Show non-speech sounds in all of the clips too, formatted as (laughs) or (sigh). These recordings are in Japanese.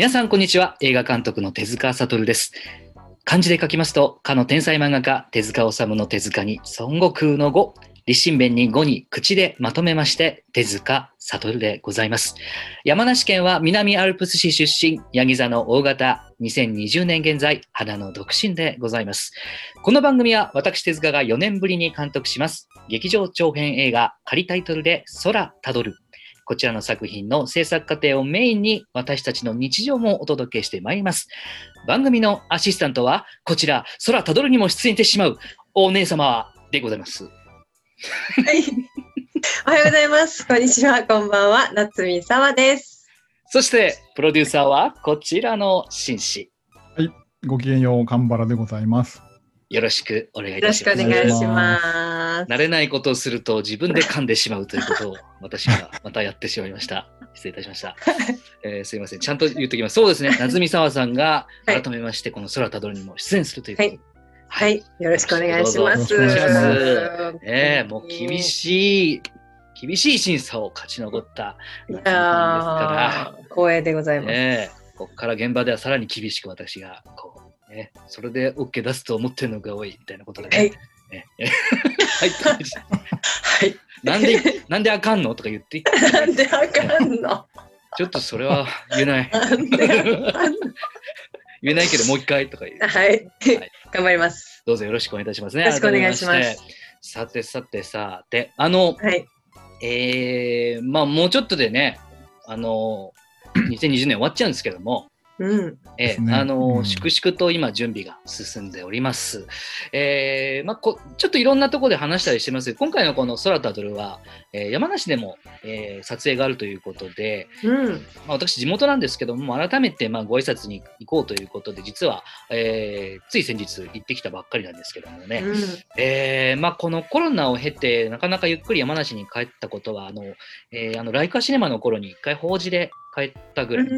皆さんこんにちは。映画監督の手塚悟です。漢字で書きますとかの天才漫画家手塚治虫の手塚に孫悟空の語立身弁に語に口でまとめまして手塚悟でございます。山梨県は南アルプス市出身ヤギ座の大型2020年現在花の独身でございます。この番組は私手塚が4年ぶりに監督します劇場長編映画仮タイトルで空たどる。こちらの作品の制作過程をメインに私たちの日常もお届けしてまいります。番組のアシスタントはこちら、空たどるにも出演してしまうお姉様でございます。はい。おはようございます。こんにちは。こんばんは。夏見沢です。そして、プロデューサーはこちらの紳士。はい。ごきげんよう、神原でございます。よろしくお願いいたします。よろしくお願いします。慣れないことをすると自分で噛んでしまうということを私はまたやってしまいました。(laughs) 失礼いたしました。えー、すいません。ちゃんと言っておきます。そうですね。(laughs) 夏見沢さんが改めまして、この空たどるにも出演するということで。はいはい、よろしくお願いします。ええもう厳しい、厳しい審査を勝ち残ったいや光栄でございます。えー、ここから現場ではさらに厳しく私がこうね、それで OK 出すと思ってるのが多いみたいなことでね。はい。ね、はい。(laughs) はい。なんで、なんであかんの？とか言ってなんであかんの？ちょっとそれは言えない。言えないけど、もう一回とか言う。はい。はい、頑張ります。どうぞよろしくお願いいたしますね。よろしくお願いします。さてさてさて、あの、はい、えー、まあもうちょっとでね、あの、(clears throat) 2020年終わっちゃうんですけども、うん、えー、あの、うん、粛々と今準備が進んでおります。えー、まあ、こちょっといろんなところで話したりしてます今回のこの空たどるは、えー、山梨でも、えー、撮影があるということで、うん、まあ、私地元なんですけども改めてまあご挨拶に行こうということで実は、えー、つい先日行ってきたばっかりなんですけどもね、うん、えー、まあ、このコロナを経てなかなかゆっくり山梨に帰ったことはあの、えー、あのライカシネマの頃に一回法事で帰ったぐらい。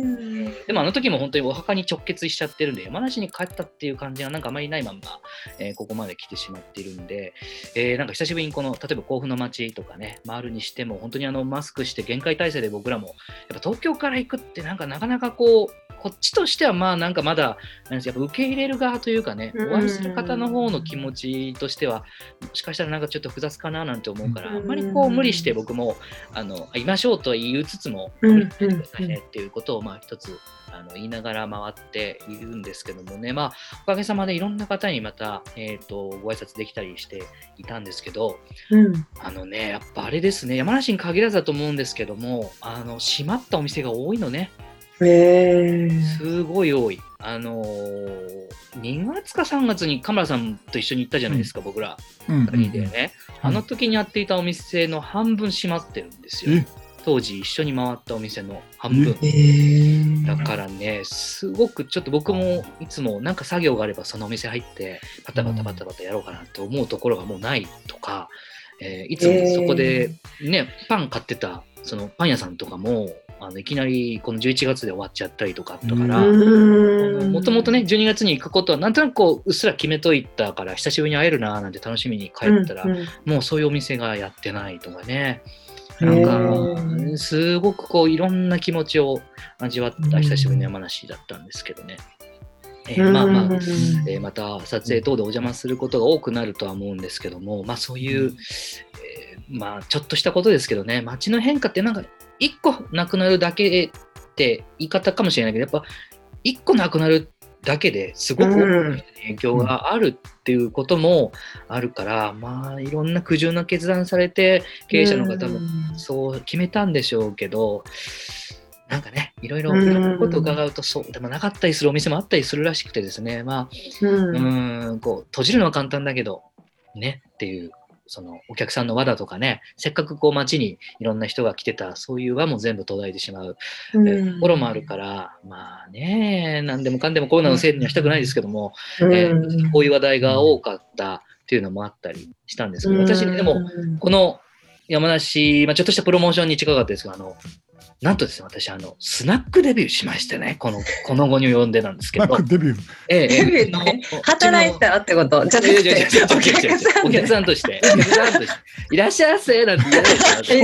でもあの時も本当にお墓に直結しちゃってるんで、山梨に帰ったっていう感じはなんかあまりないまんま、えー、ここまで来てしまっているんで、えー、なんか久しぶりにこの、例えば甲府の街とかね、回るにしても、本当にあのマスクして限界体制で僕らも、やっぱ東京から行くってなんかなかなかこう、こっちとしてはまあなんかまだやっぱ受け入れる側というかね、お会いする方の方の気持ちとしてはもしかしたらなんかちょっと複雑かななんて思うから、あんまりこう無理して僕もあのいましょうとは言いつつも無理してくださいねっていうことをまあ一つあの言いながら回っているんですけどもね、まあ、おかげさまでいろんな方にまた、えーと、ご挨拶できたりしていたんですけど、うん、あのね、やっぱあれですね、山梨に限らずだと思うんですけども、あの閉まったお店が多いのね。へすごい多い。あのー、2月か3月にカメラさんと一緒に行ったじゃないですか、うん、僕ら。2人でね、あの時にやっていたお店の半分閉まってるんですよ。当時一緒に回ったお店の半分。だからね、すごくちょっと僕もいつもなんか作業があればそのお店入ってパタパタパタパタやろうかなって思うところがもうないとか、えー、いつもそこでね、パン買ってたそのパン屋さんとかもあのいきなりこの11月で終わっちゃったりとかあったからもともとね12月に行くことはなんとなくこううっすら決めといたから久しぶりに会えるななんて楽しみに帰ったら、うんうん、もうそういうお店がやってないとかねなんかすごくこういろんな気持ちを味わった久しぶりの山梨だったんですけどね。えー、まあまあ、えー、また撮影等でお邪魔することが多くなるとは思うんですけども、まあそういう、えー、まあちょっとしたことですけどね、街の変化ってなんか1個なくなるだけって言い方かもしれないけど、やっぱ1個なくなるだけですごく影響があるっていうこともあるから、うん、まあいろんな苦渋の決断されて経営者の方もそう決めたんでしょうけど、なんかねいろいろなことを伺うとそうでもなかったりするお店もあったりするらしくてですねまあうんこう閉じるのは簡単だけどねっていうそのお客さんの輪だとかね、せっかくこう街にいろんな人が来てた、そういう輪も全部途絶えてしまう、うん、ところもあるから、まあね、何でもかんでもコロナのせいにはしたくないですけども、うん、えー、こういう話題が多かったっていうのもあったりしたんですけど、私ね、でも、この山梨、まあ、ちょっとしたプロモーションに近かったですが、あの、なんとですね、私、あの、スナックデビューしましてね、この、この後に及んでなんですけど。スナックデビュー？ええ、デビューって働いてたってこと。じゃなくて、お客さんとして、お客さんとして、いらっしゃいませなんて言われて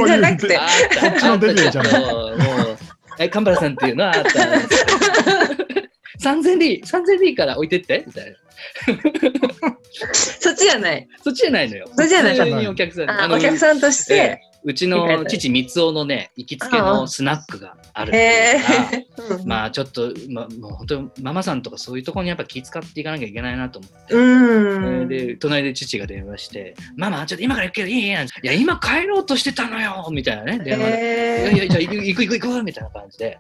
じゃなくて、あっちのデビューじゃない。もう、え、神原さんっていうのはあったんです3000でいい、3000でいいから置いてって、みたいな。(laughs) そっちじゃない。そっちじゃないのよ。そっちじゃない。お客さん。あお客さんとして、うちの父三尾のね行きつけのスナックがある (laughs) まあちょっと、ま、もう本当ママさんとかそういうところにやっぱ気遣っていかなきゃいけないなと思って、うん、で隣で父が電話して「ママちょっと今から行くけどいい?」いや今帰ろうとしてたのよ」みたいなね電話で「いやいやじゃあ行く行く行く行く」みたいな感じで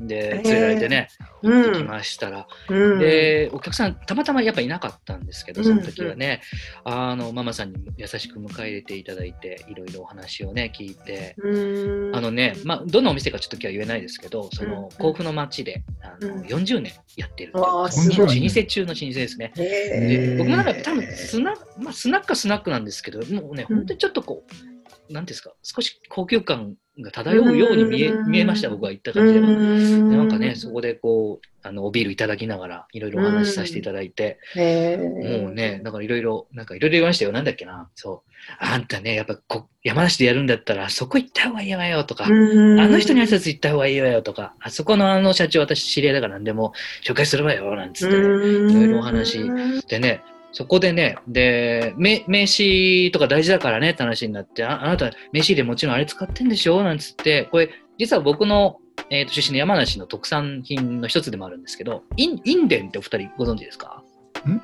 で連れられてね、行ってきましたら、うん、でお客さんたまたまやっぱいなかったんですけどその時はね、うん、あのママさんに優しく迎え入れていただいていろいろお話をね聞いて、うん、あのね、まあ、どんなお店かちょっと今日は言えないですけどその甲府の町であの40年やってる老舗中の老舗ですね。で僕の中で多分スナ,、まあ、スナックはスナックなんですけどもうね、本当にちょっとこうなんですか少し高級感が漂うように見え見えました、僕は言った感じでは。なんかね、そこでこう、あの、おビールいただきながら、いろいろお話しさせていただいて、もうね、だからいろいろ、なんかいろいろ言いましたよ。なんだっけな、そう。あんたね、やっぱこ山梨でやるんだったら、そこ行った方がいいわよとか、あの人に挨拶行った方がいいわよとか、あそこのあの社長、私知り合いだから何でも紹介するわよ、なんつって、ね、いろいろお話でね、そこでね、で、名刺とか大事だからねって話になって、ああなた名刺入れもちろんあれ使ってんでしょ？なんつって、これ、実は僕の、えーと、出身の山梨の特産品の一つでもあるんですけど、インインデンってお二人ご存知ですか？ん？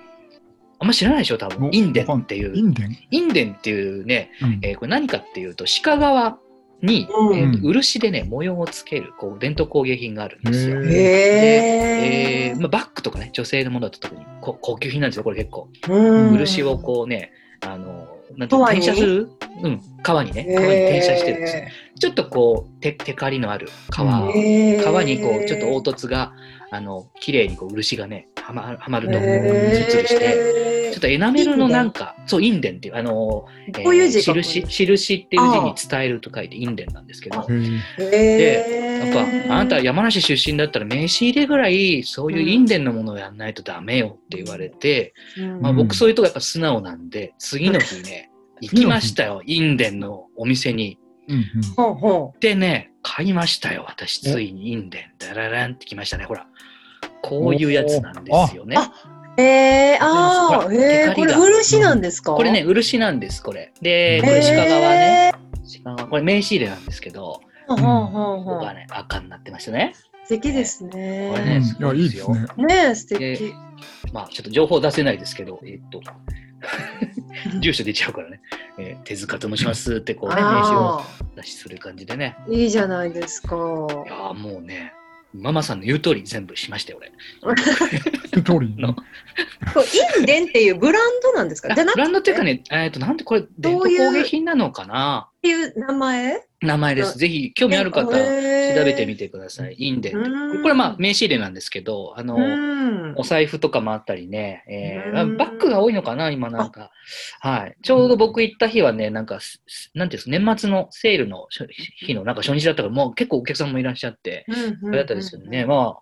あんま知らないでしょ、多分。インデンっていう。インデン？インデンっていうね、うん、えー、これ何かっていうと、鹿革に、うん、えー、漆でね模様をつけるこう伝統工芸品があるんですよ。で、えーまあ、バッグとかね女性のものだと特に高級品なんですよこれ結構。漆をこうねあのなんて転写する、うん、革にね革に転写してるんですよ。ちょっとこうテテカリのある革。革にこうちょっと凹凸があの綺麗にこう漆がねはまはまると実りして。ちょっとエナメルのなんか、そう、インデンっていう、あの、こういう字印、印っていう字に伝えると書いてインデンなんですけど、で、なんか、あなた山梨出身だったら名刺入れぐらい、そういうインデンのものをやんないとダメよって言われて、まあ僕そういうとこやっぱ素直なんで、次の日ね、(laughs) 行きましたよ、インデンのお店に。でね、買いましたよ、私、ついにインデン。ダラランってきましたね、ほら。こういうやつなんですよね。えー、ああ、えー、これ漆なんですか？これね、漆なんです、これ。で、これ鹿革ね。鹿革、これ名刺入れなんですけど、ここがね、赤になってましたね。素敵ですね。これね、いや、いいですね。ね素敵。まあ、ちょっと情報出せないですけど、えっと、(laughs) 住所出ちゃうからね、えー、手塚と申しますってこうね、名刺を出しする感じでね。いいじゃないですか。いやもうね、ママさんの言う通り全部しましたよ、俺。言う通り (laughs) の。インデンっていうブランドなんですか？ブランドっていうかね、えっ、ー、と、なんでこれ、伝統工芸品なのかな？っていう名前？名前です。ぜひ、興味ある方、調べてみてください。インデンこれ、まあ、名刺入れなんですけど、あの、お財布とかもあったりね、えー、バッグが多いのかな、今なんか。はい。ちょうど僕行った日はね、なんか、なんていうんです年末のセールの日のなんか初日だったから、もう結構お客さんもいらっしゃって、それだったですよね。ま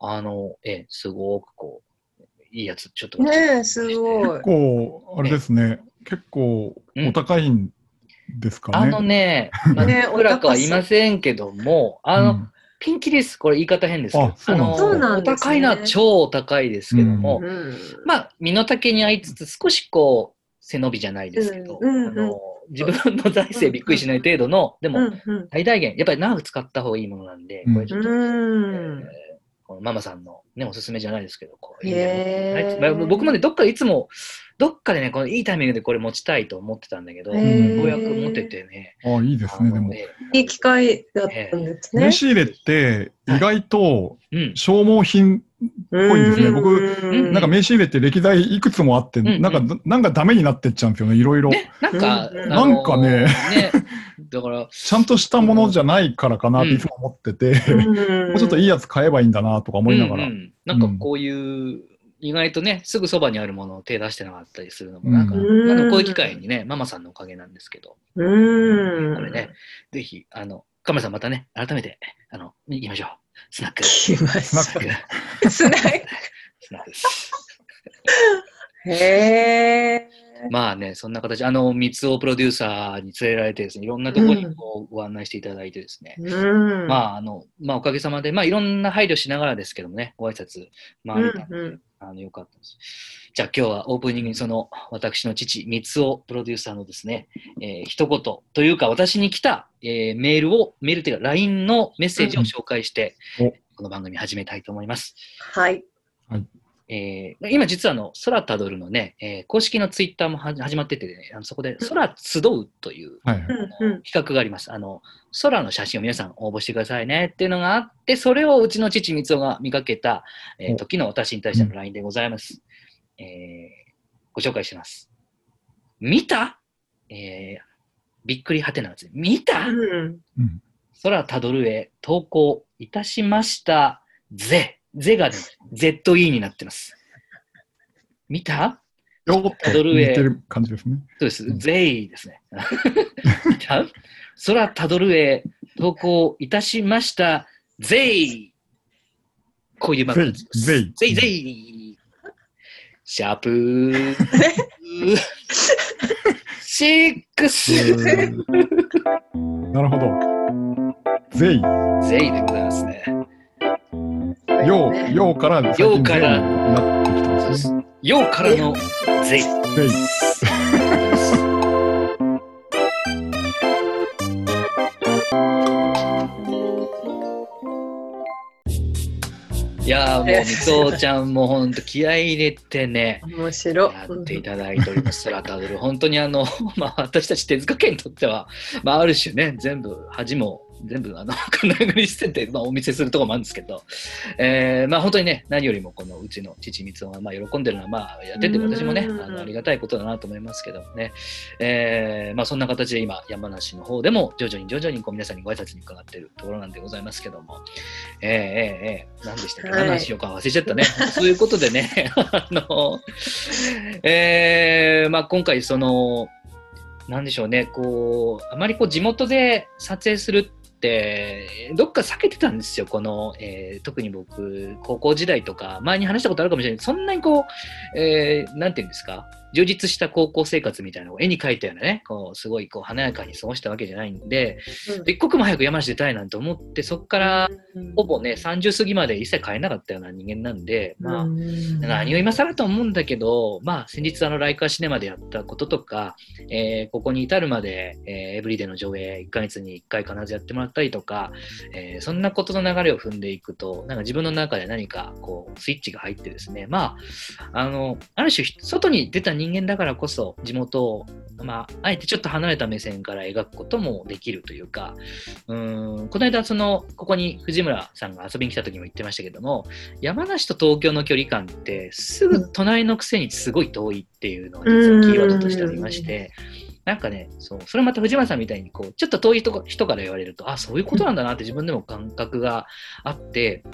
あ、あの、えすごくこう、いいやつ、ちょっと。ねすごい。結構、あれですね、結構お高いんですかね。あのね、(laughs) まあ、ね、いくらかは言いませんけども、あの、うん、ピンキリです。これ言い方変ですけど。ああの、そうなん、ね、お高いのは超高いですけども、うん、まあ、身の丈に合いつつ、少しこう、背伸びじゃないですけど、うん、あの自分の財政びっくりしない程度の、でも、最大限、やっぱり長く使った方がいいものなんで、これちょっと、えー、このママさんのね、おすすめじゃないですけど、こう、えー、僕もね、どっかいつも、どっかでね、このいいタイミングでこれ持ちたいと思ってたんだけど、ようやく持っててね。ああ、いいですね、でも。いい機会だったんですね。名刺入れって意外と消耗品っぽいんですね。僕、なんか名刺入れって歴代いくつもあって、なんか、なんかダメになってっちゃうんですよね、いろいろ。なんか、なんかね、だから、ちゃんとしたものじゃないからかなっていつも思ってて、もうちょっといいやつ買えばいいんだなとか思いながら。なんかこういう、意外とね、すぐそばにあるものを手出してなかったりするのも、なんか、うん、こういう機会にね、ママさんのおかげなんですけど、うん、これね、ぜひ、あの、カメさんまたね、改めて、あの、行きましょう。スナック。スナック。スナック。スナックです。へえ。まあね、そんな形、あの、三つおプロデューサーに連れられてですね、いろんなところにこうご案内していただいてですね、うん、まあ、あの、まあ、おかげさまで、まあ、いろんな配慮しながらですけどもね、ご挨拶回れたので、うんうん、あの、よかったです。じゃあ今日はオープニングにその私の父、三つおプロデューサーのですね、えー、一言というか私に来た、えー、メールを、メールというか LINE のメッセージを紹介して、うん、この番組始めたいと思います。はい。はいえー、今実はあの空たどるのね、えー、公式のツイッターも始まってて、ね、あのそこで空集うという、はい、企画があります。あの空の写真を皆さん応募してくださいねっていうのがあって、それをうちの父光雄が見かけた、えー、時の私に対しての LINE でございます。えー、ご紹介します。見た？えー、びっくりはてなやつ。見た、うん、空たどるへ投稿いたしましたぜ。ゼがね、ZE になってます。見た？たどるへ。感じですね。そうです。ゼイですね。(laughs) 見た？空たどるへ投稿いたしましたゼイ。こういうマークです。ゼイ。ゼイゼイ。シャープー。シックス。なるほど。ゼイ。ゼイでございますね。よう、ようから、ようから。ようからのゼイ。ゼイ。いや (laughs) もう、みつちゃんも本当気合い入れてね、面白やっていただいております。空たどる。本当にあの、(laughs) まあ私たち手塚家にとっては、まあある種ね、全部恥も全部あの (laughs) 金繰りしてて、まあ、お見せするところもあるんですけど、えー、まあ本当にね、何よりもこのうちの父光がまあ喜んでるのは、まあやってて私もね、あのありがたいことだなと思いますけどね、えー、まあそんな形で今、山梨の方でも徐々に徐々にこう皆さんにご挨拶に伺っているところなんでございますけども、えー、えー、えー、何でしたっけ、何の話しようか忘れちゃったね。(laughs) そういうことでね、(laughs) あの、えー、まあ今回その、なんでしょうね、こう、あまりこう地元で撮影するってどっか避けてたんですよこの、えー、特に僕高校時代とか前に話したことあるかもしれない。そんなにこう、えー、なんていうんですか？充実した高校生活みたいなのを絵に描いたようなね、こうすごいこう華やかに過ごしたわけじゃないんで、うん、一刻も早く山梨出たいなんて思って、そこからほぼね、30過ぎまで一切帰れなかったような人間なんで、まあ、何を今更と思うんだけど、まあ、先日あの、ライカーシネマでやったこととか、えー、ここに至るまで、えー、エブリデの上映1ヶ月に1回必ずやってもらったりとか、えー、そんなことの流れを踏んでいくと、なんか自分の中で何かこう、スイッチが入ってですね、まあ、あの、ある種、外に出た人間だからこそ地元を、まあ、あえてちょっと離れた目線から描くこともできるというか、うんこの間その、ここに藤村さんが遊びに来た時も言ってましたけども、山梨と東京の距離感ってすぐ隣のくせにすごい遠いっていうのが実はキーワードとしてありまして、なんかね、そう、それまた藤村さんみたいに、こう、ちょっと遠い人から言われると、あ、そういうことなんだなって自分でも感覚があって、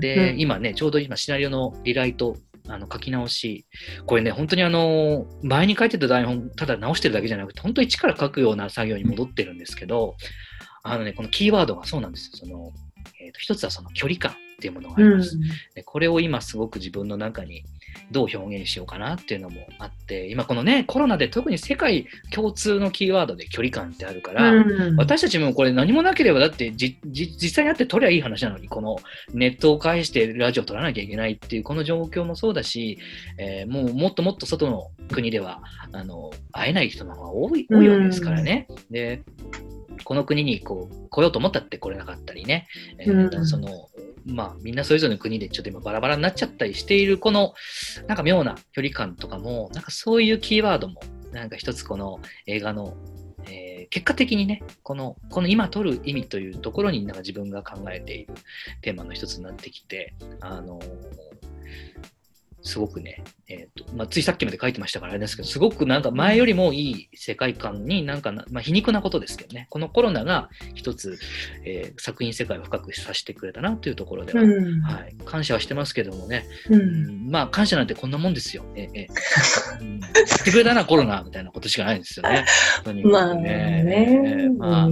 で、今ね、ちょうど今シナリオのリライトあの書き直し、これね、本当にあの、前に書いてた台本、ただ直してるだけじゃなくて、本当に一から書くような作業に戻ってるんですけど、あのね、このキーワードがそうなんですよ。その、えーと、一つはその距離感っていうものがあります、うん、で。これを今すごく自分の中にどう表現しようかなっていうのもあって、今このね、コロナで特に世界共通のキーワードで距離感ってあるから、うん、私たちもこれ何もなければだって実際にあって撮りゃいい話なのに、このネットを介してラジオ撮らなきゃいけないっていうこの状況もそうだし、えー、もうもっともっと外の国ではあの会えない人の方が多い多いわけですからね。うん、でこの国にこう来ようと思ったって来れなかったりね、えー、うん、そのまあ、みんなそれぞれの国でちょっと今バラバラになっちゃったりしているこのなんか妙な距離感とかもなんかそういうキーワードもなんか一つこの映画の、えー、結果的にねこのこの今撮る意味というところになんか自分が考えているテーマの一つになってきてあのーすごくね、えーとまあ、ついさっきまで書いてましたからあれですけど、すごくなんか前よりもいい世界観になんかまあ、皮肉なことですけどね、このコロナが一つ、えー、作品世界を深くさせてくれたなというところでは、うん、はい、感謝はしてますけどもね、うん、まあ感謝なんてこんなもんですよ。えー、え。ー、うん、ってくれたな、コロナみたいなことしかないんですよね。とにかくね。ね。まあ、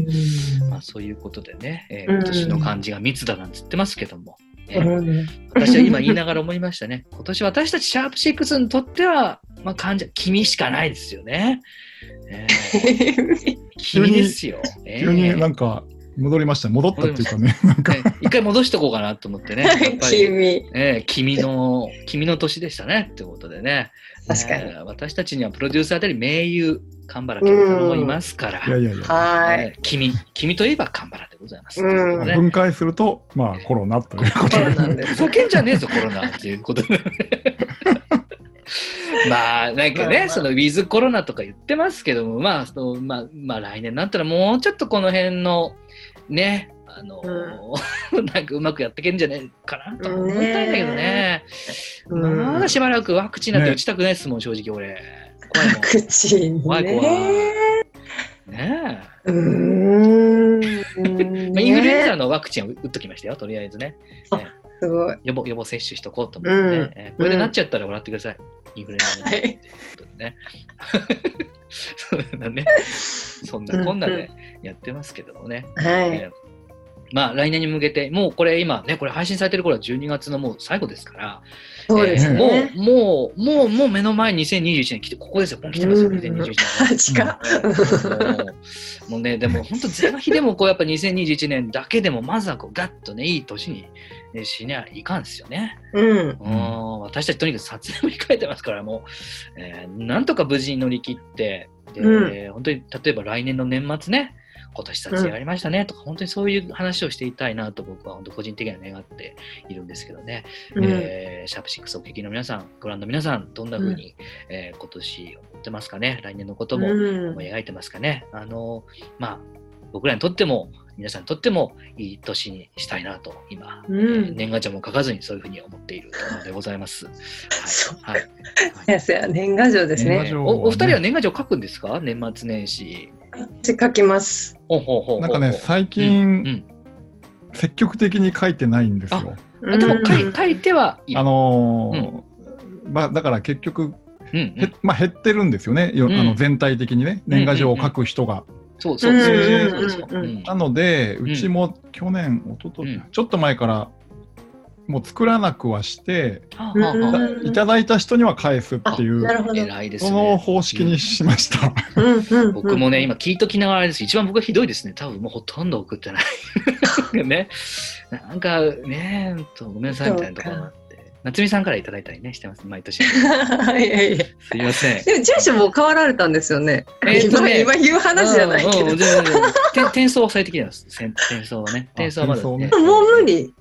まあ、そういうことでね、えー、今年の漢字が密だなんて言ってますけども、ね、私は今言いながら思いましたね。(laughs) 今年私たちシャープ6にとってはまあ、患者、君しかないですよね。えー、(laughs) 君ですよ。急になんか、戻りました。戻ったっていうかね。なんか、一回戻しとこうかなと思ってね。(laughs) 君。えー、君の、君の年でしたね。ってことでね。確かに、えー、私たちにはプロデューサーであり名優、神原健太郎もいますから。いやいやいや。はい、君、君といえば神原でございます。ね、分解すると、まあコロナということで。ふけんじゃねえぞ、コロナっていうことで。(laughs) まあなんかね、まあそのウィズコロナとか言ってますけども、まあそのまあまあ来年になったらもうちょっとこの辺のね、あの、うん、(laughs) なんかうまくやっていけるんじゃないかなと思いたいんだけどね。うん、まだしばらくワクチンなんて打ちたくないですもん、ね、正直俺。ワクチン、ね、怖い怖い。ねえ。うんインフルエンザのワクチンを打っときましたよ、とりあえずね。すごい。予防予防接種しとこうと思ってこれでなっちゃったら笑ってください。インフルエンザの、ね。ね。(laughs) そんなね、そんなこんなでやってますけどもね。はい、えーまあ来年に向けて、もうこれ今ね、これ配信されてる頃は12月のもう最後ですから、そうですね、えー、もう、もう、もう、もう目の前に2021年来て、ここですよ、もう来てますよ、2021年。近もうね、でも本当、是が非でもこうやっぱ2021年だけでも、まずはこうガッとね、いい年にしにはいかんですよね。うん。私たちとにかく撮影も控えてますから、もう、えー、なんとか無事に乗り切って、で、うん、本当に例えば来年の年末ね、今年撮影ありましたねとか、うん、本当にそういう話をしていたいなと僕は本当個人的には願っているんですけどね、うん、えー、シャープ6お聞きの皆さん、ご覧の皆さん、どんな風に、うん、えー、今年思ってますかね、来年のことも思い描いてますかね？あのまあ僕らにとっても皆さんにとってもいい年にしたいなと今、うん、えー、年賀状も書かずにそういうふうに思っているところでございます。はい。はい、年賀状ですね。おお二人は年賀状書くんですか？年末年始。書きます。ほうほうほうなんかね最近、うんうん、積極的に書いてないんですよ。あでも書い書いてはいあのーうん、まあだから結局、うんうん、まあ減ってるんですよね。あの全体的にね。年賀状を書く人が。そうそうそうなので、うちも去年、おととし、ちょっと前から、もう作らなくはして、いただいた人には返すっていう、偉いですその方式にしました。僕もね、今聞いときながらです。一番僕はひどいですね。多分もうほとんど送ってない。(laughs) ね。なんかね、ごめんなさいみたいなところ夏美さんからいただいたりね、してます、毎年。(laughs) いやいやすいません。でも、住所も変わられたんですよね。えー、ね、今言う話じゃないけど。転送はされてきてます、転送はね。転送はまだ、ね、もう無理。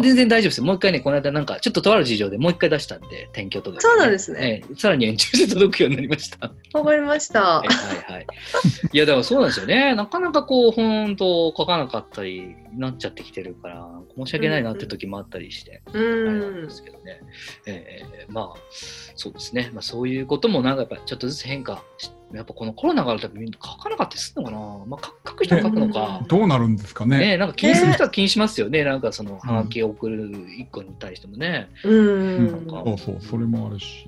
全然大丈夫ですもう一回ね、この間なんか、ちょっととある事情でもう一回出したんで、転居届、ね、そうなんですね、えー、さらに延長して届くようになりました。わかりました。はいはい。いや、だからそうなんですよね。なかなかこう、本当書かなかったり、なっちゃってきてるから、申し訳ないなって時もあったりして、うん、あれなんですけどね。えー、まあ、そうですね。まあ、そういうこともなんかやっぱちょっとずつ変化して、やっぱこのコロナがあるたびに書かなかったりするのかな、まあ、書く人は書くのか、(laughs) どうなるんですかね。ねなんか気にする人は気にしますよね、なんかそのはがきを送る一個に対してもね。うん、なんか。そうそうそれもあるし。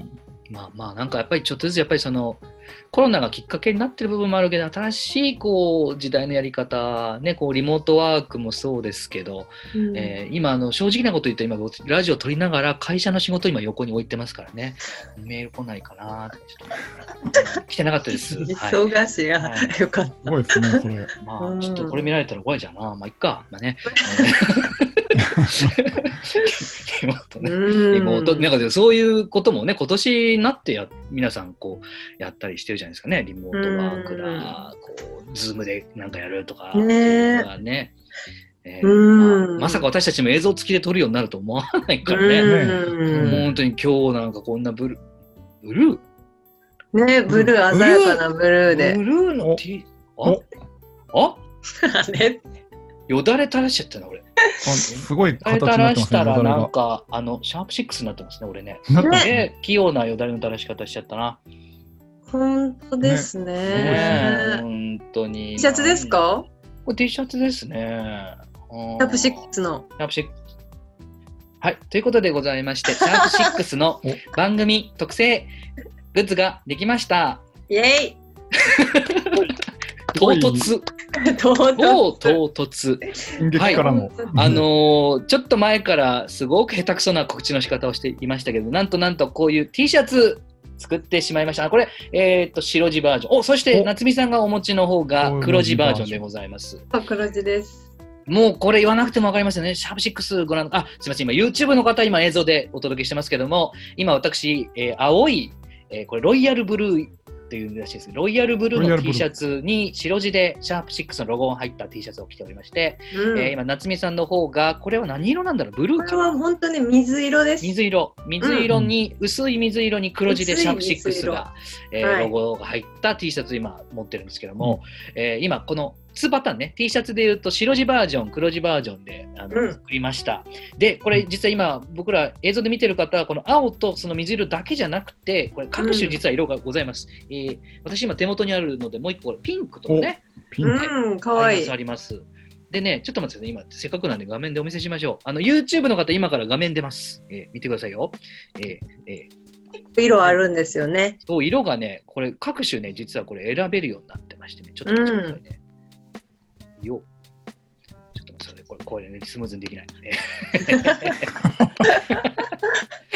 まあまあなんかやっぱりちょっとずつやっぱりそのコロナがきっかけになってる部分もあるけど新しいこう時代のやり方ねこうリモートワークもそうですけど、うん、えー、今あの正直なこと言うと今ラジオ撮りながら会社の仕事今横に置いてますからねメール来ないかなってちょっと来てなかったです。(laughs) 忙しいや、はい、よかった。すごいですねそれ。まあちょっとこれ見られたら怖いじゃんなまあいっかまあね。(laughs) リモートね。リモートなんかそういうこともね今年になってや皆さんこうやったりしてるじゃないですかねリモートワークだこうズームでなんかやるとかねね。えーまあ、まさか私たちも映像付きで撮るようになると思わないからね。本当に今日なんかこんなブルブルーねブルー、鮮やかなブルーで。ブルーのあああれよだれ垂らしちゃったな、俺。(laughs) すごい形になってますね。垂らしたらなんか、あの、シャープ6になってますね、俺ね。(laughs) ね器用なよだれの垂らし方しちゃったな。本当ですね。ね本当に。T シャツですか？これ T シャツですね。シャープ6の。シャープ6。はい。ということでございまして、シャープ6の (laughs) 番組特製グッズができました。イェイ唐突。(laughs) 唐突。唐突。はい。あのー、ちょっと前からすごく下手くそな告知の仕方をしていましたけど、なんとなんとこういう T シャツ作ってしまいました。これ、えっ、と、白地バージョン。お、そして、夏美さんがお持ちの方が黒地バージョンでございます。黒地です。もうこれ言わなくても分かりますよね。シャープ6ご覧、あ、すみません。今 YouTube の方、今映像でお届けしてますけども、今私、えー、青い、えー、これロイヤルブルーっていうらしいです。ロイヤルブルーの T シャツに白地でシャープ6のロゴが入った T シャツを着ておりまして、うん、えー、今、夏美さんの方が、これは何色なんだろう？ブルーかこれは本当に水色です。水色。水色に、うん、薄い水色に黒地でシャープ6が、えー、ロゴが入った T シャツ今持ってるんですけども、うん、えー、今、この2パターンね、T シャツで言うと白地バージョン、黒地バージョンであの、うん、作りました。で、これ実は今、僕ら映像で見てる方は、この青とその水色だけじゃなくて、これ各種実は色がございます。うん、えー、私今手元にあるので、もう一個、ピンクとかね。ピンク、うん、かわいい。あります。でね、ちょっと待ってください、今、せっかくなんで画面でお見せしましょう。あの、YouTube の方、今から画面出ます。えー、見てくださいよ。えー、えー、色あるんですよね。そう、色がね、これ各種ね、実はこれ選べるようになってましてね、ちょっと待ってくださいね。よ。ちょっとそれ、これ、これね、スムーズにできない。(laughs)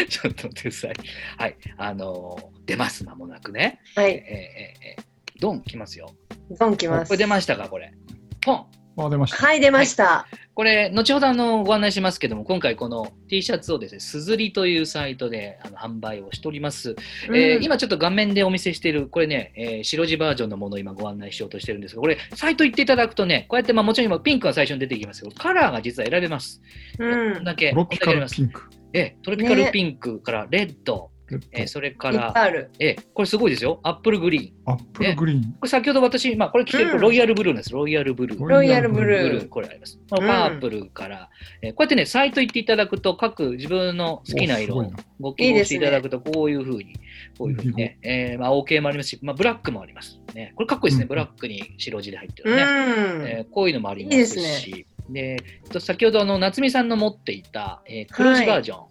ちょっと待ってください。はい。あのー、出ます、まもなくね。はい。えー、えー、ドン来ますよ。ドン来ます。これ出ましたか、これ。ポン。あ出ました。はい、出ました。はい、これ、後ほどあのご案内しますけども、今回この T シャツをですね、すずりというサイトであの販売をしております、うん、えー、今ちょっと画面でお見せしている、これね、えー、白地バージョンのものを今ご案内しようとしてるんですが、これ、サイト行っていただくとね、こうやって、まあもちろん今ピンクが最初に出てきますけど、カラーが実は選べます。うん。だけ。トロピカルピンク。えトロピカルピンクからレッド、えー、それから、えー、これすごいですよ。アップルグリーン。アップルグリーン。これ先ほど私、まあ、これ着てる、ロイヤルブルーです。ロイヤルブルー。ロイヤルブルー。これあります。パープルから、えー、こうやってね、サイト行っていただくと、各自分の好きな色をご希望していただくと、こういうふうに、こういうふうにね、えー、まあ、OK もありますし、まあ、ブラックもあります。ね、これかっこいいですね。ブラックに白地で入ってるね。えー、こういうのもありますし。で、先ほどあの夏美さんの持っていた、えー、黒字バージョン、はい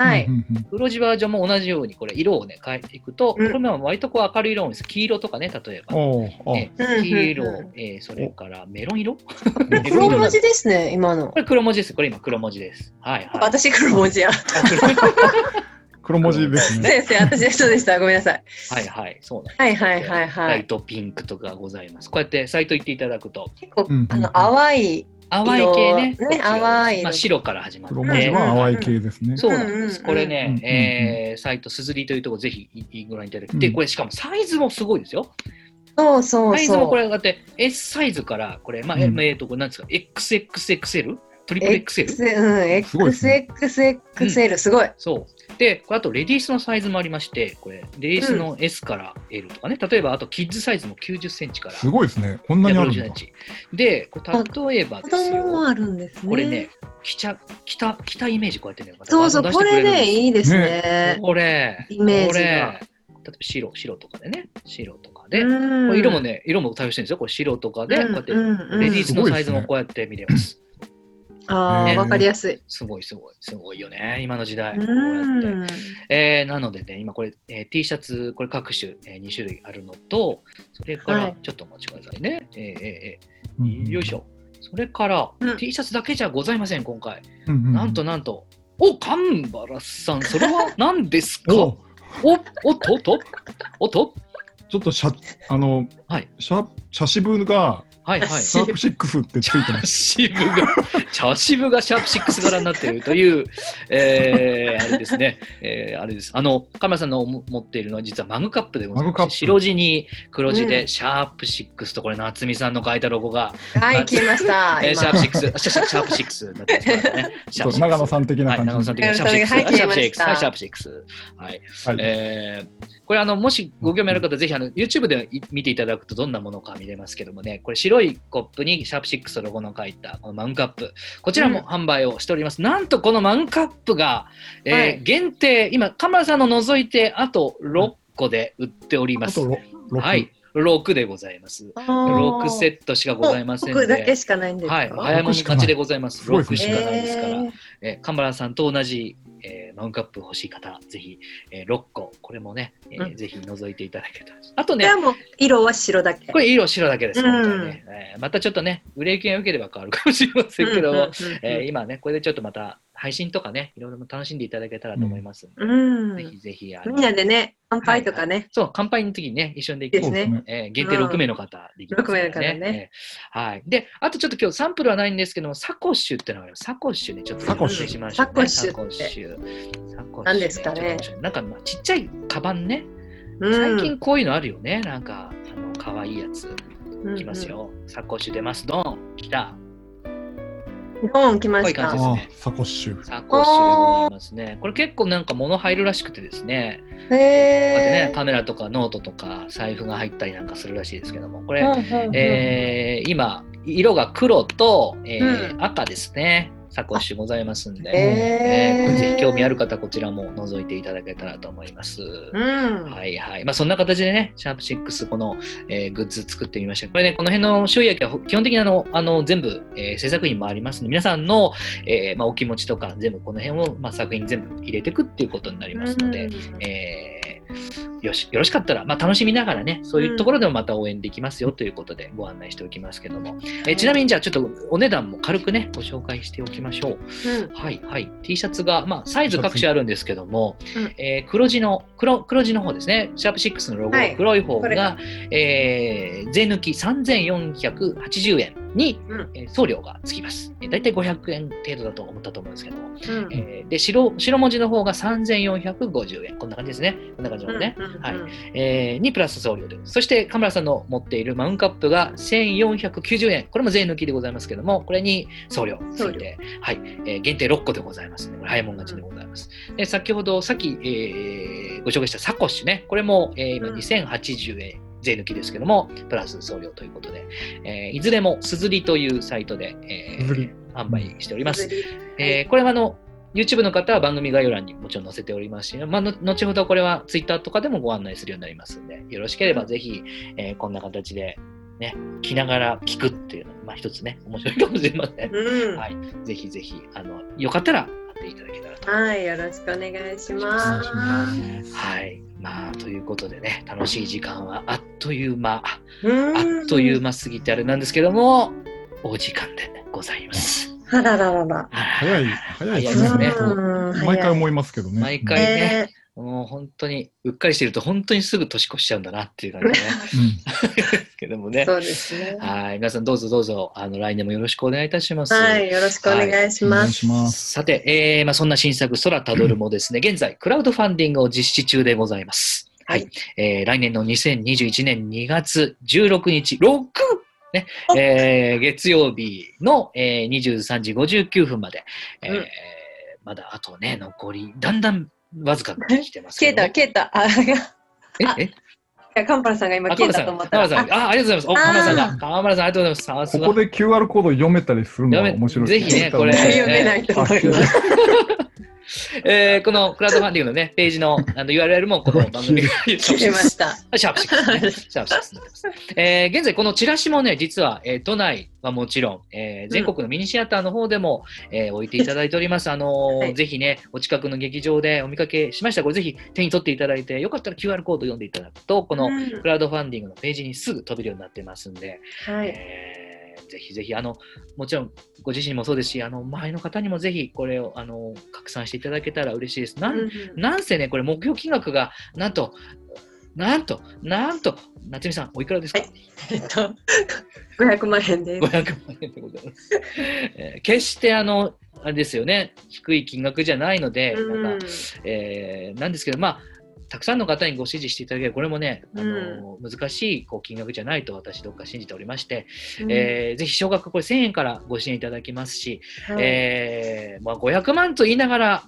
はい。黒字バージョンも同じように、これ、色をね、変えていくと、これも割とこう明るい色です。黄色とかね、例えば。え黄色、えー、それからメロン色？黒文字ですね、今の。これ黒文字です。これ今黒文字です。はい、はい。私黒文字や。(laughs) 黒文字ですね。先生、私そうでした。ごめんなさい。はいはい、そうなんです。はいはいはいはい。ライトピンクとかございます。こうやってサイト行っていただくと。結構、あの、淡い淡い系ね。ね淡い。まあ、白から始まって。黒文字は淡い系ですね。そうなんです。これね、えー、サイトすずりというところぜひご覧いただき、で、これしかもサイズもすごいですよ。そうそうサイズもこれだって S サイズからこれ、まあ、えっ、ー、と、これなんですか、XXXL? トリプル XL? うん、XXXL、すごい。そう。で、これあとレディースのサイズもありまして、これ、レディースの S から L とかね、うん、例えばあとキッズサイズも90センチから。すごいですね。こんなにあるんだ。で、これ例えばですよ。もあるんですね。これね、着ちゃ、着た、着たイメージこうやってね、そうそう、これね、いいですね。これ、イメージこれ、例えば白、白とかでね、白とかで、色もね、色も対応してるんですよ。これ白とかで、こうやって、レディースのサイズもこうやって見れます。ああ、わ、ね、かりやすい。すごいすごい、すごいよね、今の時代。こうやって。えー、なのでね、今これ、えー、T シャツ、これ各種、えー、2種類あるのと、それから、ちょっとお待ちくださいね。はい、えー、えー、えー、よいしょ。それから、うん、T シャツだけじゃございません、今回。うんうん、なんとなんと、お、神原さん、それは (laughs) 何ですか？お、おっとっとおっと？ちょっとしゃ、あの、はい、シャ、シャシブが、はいはい。シャープ6ってついてます。シブが、茶渋がシャープ6柄になっているという、えー、あれですね。えー、あれです。あの、カメラさんの持っているのは実はマグカップでございます。白地に黒地で、シャープ6と、これ、夏美さんの書いたロゴが。はい、来ました。えー、シャープ6、シャープ6になってますね。シャープ長野さん的な感じ。長野さん的なシャープ6。シャープ6。はい、シャープ6。はい。えーこれあの、もしご興味ある方、ぜひあの YouTube で見ていただくとどんなものか見れますけどもね、これ白いコップにシャープ6ロゴの書いたこのマグカップ、こちらも販売をしております。うん、なんとこのマグカップが、えー、はい、限定、今、カマラさんの除いてあと6個で売っております。はい。6でございます。6セットしかございませんので。だけしかないんですか？はい。早もみ勝ちでございます。6しかないですから。えー、えー、カマラさんと同じえー、マウンカップ欲しい方、ぜひ、えー、6個、これもね、えー、うん、ぜひ覗いていただけたら。あとね、色は白だけ。これ色白だけです、本当にね、えー。またちょっとね、売れ行きが良ければ変わるかもしれませんけども、え今ね、これでちょっとまた配信とかね、いろいろ楽しんでいただけたらと思いますうん、ぜひぜひ。みんなでね、乾杯とかね。はい、そう、乾杯の時にね、一緒にできる、ねえー、限定6名の方できます、ね、6名の方ね、えー、はい。で、あとちょっと今日サンプルはないんですけども、サコッシュってのがある。サコッシュね、ちょっとサコッシュしましょう、ね、サコッシュ。サコッシュ。サコッシュ、何ですかね。なんか、まあ、ちっちゃいカバンね。最近こういうのあるよね。なんか、あの、かわいいやつ。きますよ。サコッシュ出ます。ドン来た。ドン来ました。サコッシュ。サコッシュでございますね。これ結構なんか物入るらしくてですね。へね、カメラとかノートとか財布が入ったりなんかするらしいですけども、これ、えー、今、色が黒と、えー、うん、赤ですね。サコッシュございますんで、えー、ぜひ興味ある方こちらも覗いていただけたらと思います。うん、はいはい。まあそんな形でね、シャープ6この、えー、グッズ作ってみました。これね、この辺の塩焼きは基本的にあのあの全部、えー、制作費もありますので、皆さんの、えーまあ、お気持ちとか全部この辺を、まあ、作品全部入れていくっていうことになりますので、うん、えーよしよろしかったら、まあ、楽しみながらね、そういうところでもまた応援できますよということでご案内しておきますけども、えちなみにじゃあちょっとお値段も軽くね、ご紹介しておきましょう。うん、はいはい。T シャツが、まあ、サイズ各種あるんですけども、うん、えー、黒地の黒、黒地の方ですね、シャープ6のロゴ、はい、黒い方が、えー、税抜き3480円。に、うん、えー、送料がつきます。えー、大体500円程度だと思ったと思うんですけども、うん、えー、で白白文字の方が3450円。こんな感じですね。こんな感じのね。うんうんうん、はいえー、にプラス送料で。そして、カメラさんの持っているマウンカップが1490円。これも税抜きでございますけども、これに送料ついて、はい、えー、限定6個でございますね。これ早いもん勝ちでございます。で先ほど、さっき、えー、ご紹介したサコッシュね。これも、えー、今2080円。税抜きですけども、プラス送料ということで、えー、いずれもすずりというサイトで、えー、販売しております。えー、これはあの YouTube の方は番組概要欄にもちろん載せておりますし、まあ、後ほどこれは Twitter とかでもご案内するようになりますので、よろしければぜひ、えー、こんな形でね、着ながら聞くっていうのが、まあ、一つね、面白いかもしれません。うん、はい。ぜひぜひ、あの、よかったら会っていただけたらとはい、よろしくお願いします。はい。まあ、ということでね、楽しい時間はあっという間、あっという間すぎてあれなんですけども、お時間でございます。あらららら。早い、早いですね。毎回思いますけどね。毎回ね。もう本当に、うっかりしてると本当にすぐ年越しちゃうんだなっていう感じね。(laughs) けどもね。そうですね。はい。皆さんどうぞどうぞ、あの、来年もよろしくお願いいたします。はい。よろしくお願いします。はい、すさて、えー、まあそんな新作、空たどるもですね、現在、クラウドファンディングを実施中でございます。はい。えー、来年の2021年2月16日、6! ね、えー、月曜日の、えー、23時59分まで、えー、うん、まだあとね、残り、だんだんわずかに来てますけど、ね。ケータ、ケータ、あ、え、え？カンパラさんが今消えたと思ったら。ああ、ありがとうございます。お、カンパラさんが。カンパラさん、ありがとうございます。ここで QR コード読めたりするのが面白いぜひね、これ。読めないと思います。(laughs) えー、このクラウドファンディングのね、ページの (laughs) あの URL もこの番組が (laughs) 消えました。シャープ6、シャープ6えー、現在このチラシもね、実は、えー、都内はもちろん、えー、全国のミニシアターの方でも、うん、えー、置いていただいております。あのーはい、ぜひね、お近くの劇場でお見かけしました。これぜひ手に取っていただいて、よかったら QR コード読んでいただくと、このクラウドファンディングのページにすぐ飛べるようになってますんで、はい、えーぜひぜひ、あの、もちろんご自身もそうですし、あの、周りの方にもぜひこれを、あの、拡散していただけたら嬉しいです。なん、うん、なんせね、これ目標金額が、なんと、なんと、なんと、夏美さん、おいくらですか、はい、えっと、500万円です。500万円でございます。えー、決してあの、あれですよね、低い金額じゃないので、なんか、えー、なんですけど、まあ、たくさんの方にご支持していただける。これもね、あの、うん、難しいこう金額じゃないと私どっか信じておりまして、うん、えー、ぜひ少額これ1000円からご支援いただきますし、はい、えー、まあ、500万と言いながら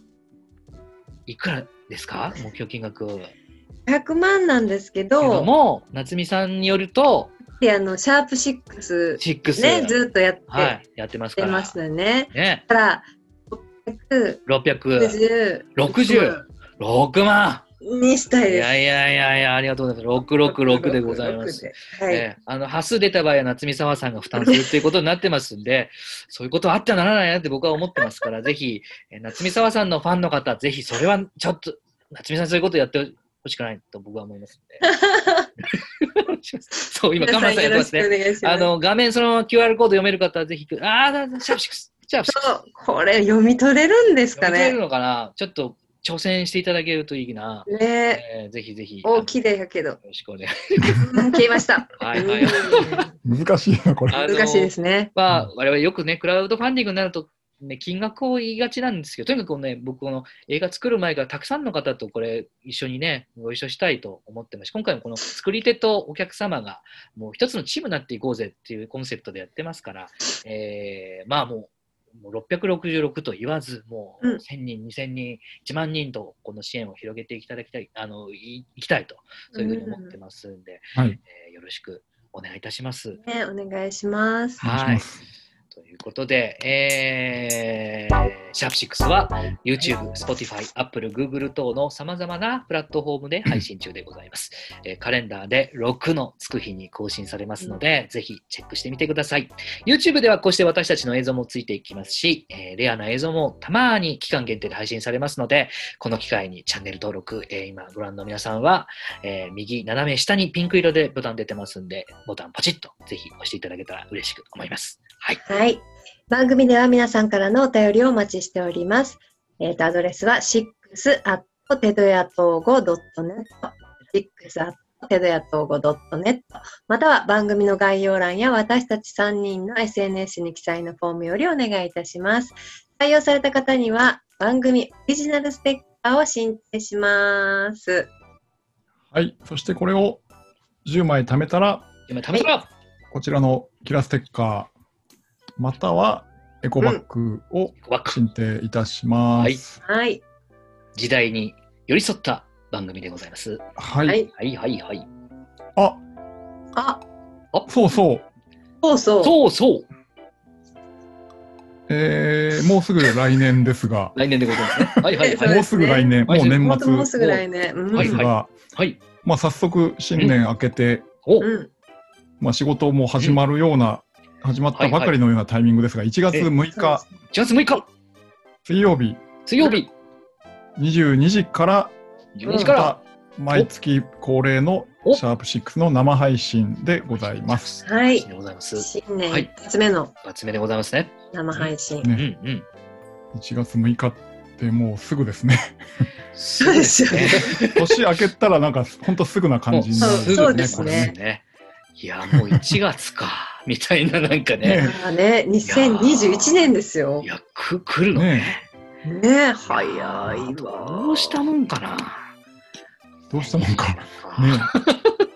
いくらですか？目標金額。500万なんですけど。も夏美さんによるとあのシャープ6、6ね、ずっとやって,、はい、やってますから。ますね。ね。だから660 66万にしたいです。いやいやいやいや、ありがとうございます。666でございます。はい、えー、あの、端数出た場合は夏美沢さんが負担するということになってますんで、そういうことはあってはならないなって僕は思ってますから、ぜひ、えー、夏美沢さんのファンの方、ぜひそれはちょっと、夏美さんそういうことやってほしくないと僕は思いますんで。(laughs) そう、今、カメラさんやってますね。あの、画面その QR コード読める方はぜひ、ああ、シャープ6、シャープ6。これ読み取れるんですかね読み取れるのかな？ちょっと挑戦していただけるといいな。ねえー、ぜひぜひ。大きいだけど。よろしくお願いします。(laughs) 消えました。はいはい。難しいな、これ。難しいですね。まあ、我々よくね、クラウドファンディングになると、ね、金額を言いがちなんですけど、とにかくね、僕この映画作る前からたくさんの方とこれ一緒にね、ご一緒したいと思ってますし、今回もこの作り手とお客様がもう一つのチームになっていこうぜっていうコンセプトでやってますから、えー、まあもうもう666と言わず、もう1000人、2000人、1万人とこの支援を広げていただきたい、あのいいきたいと、そういうふうに思ってますんで、うん、はい、えー、よろしくお願いいたします。ね、お願いします。はい。ということで、えー、シャープ6は YouTube、Spotify、Apple、Google 等のさまざまなプラットフォームで配信中でございます。えー、カレンダーで6のつく日に更新されますので、うん、ぜひチェックしてみてください。YouTube ではこうして私たちの映像もついていきますし、えー、レアな映像もたまに期間限定で配信されますので、この機会にチャンネル登録、えー、今ご覧の皆さんは、えー、右斜め下にピンク色でボタン出てますんで、ボタンポチッとぜひ押していただけたら嬉しく思います。はい。はい。番組では皆さんからのお便りをお待ちしております。えっ、ー、と、アドレスは6テドヤトーゴ .net、6テドヤトーゴ .net、または番組の概要欄や私たち3人の SNS に記載のフォームよりお願いいたします。採用された方には番組オリジナルステッカーを申請します。はい。そしてこれを10枚貯めたら、10枚貯めたら、こちらのキラステッカー、またはエコバッグを進呈いたします。はい。時代に寄り添った番組でございます。はい。はいはいはい。あああそうそう。そうそう。そうそう。えー、もうすぐ来年ですが。来年でございますね。(laughs) はいはいはい。もうすぐ来年、もう年末。もうすぐ来年。ですが、はい。まあ早速新年明けて、まあ仕事も始まるような始まったばかりのようなタイミングですが、1月6日、1月6日水曜日、水曜日、22時から、12時から、毎月恒例のシャープ6の生配信でございます。はい。でございます。新年一発目の、一発目でございますね。生配信。ね、うんうん。1月6日ってもうすぐですね。そうですよね。(laughs) 年明けたらなんか本当すぐな感じになる、そうですね。いや、もう1月か。(laughs) みたいななんかね。あね、2021年ですよ。いや、く、来るの？ね。ね早いわ。どうしたもんかな。どうしたもんか。ね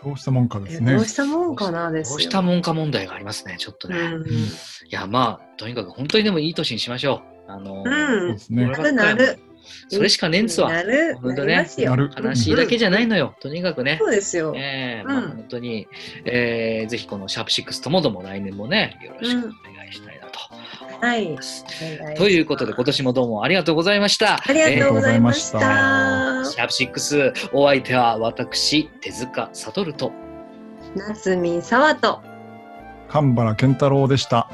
どうしたもんかですね。どうしたもんかなですどうしたもんか問題がありますね、ちょっとね。うん、いや、まあ、とにかく本当にでもいい年にしましょう。あの、うん、なるなる。それしかねんつわ。なる。本当ね。悲しいだけじゃないのよ。とにかくね。そうですよ。えー、まあ、本当に、えー、ぜひこのシャープ6ともども来年もね、よろしくお願いしたいなと。はい。ということで、今年もどうもありがとうございました。ありがとうございました。シャープ6、お相手は私、手塚悟と、夏見沢と、神原健太郎でした。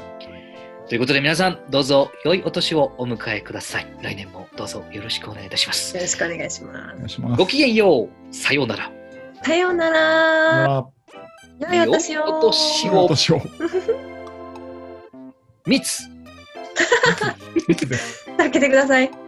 ということで皆さん、どうぞ良いお年をお迎えください。来年もどうぞよろしくお願いいたします。よろしくお願いします。ごきげんよう。さようなら。さようなら。良いお年を。お年を。年を。密。密です。(laughs) 開けてください。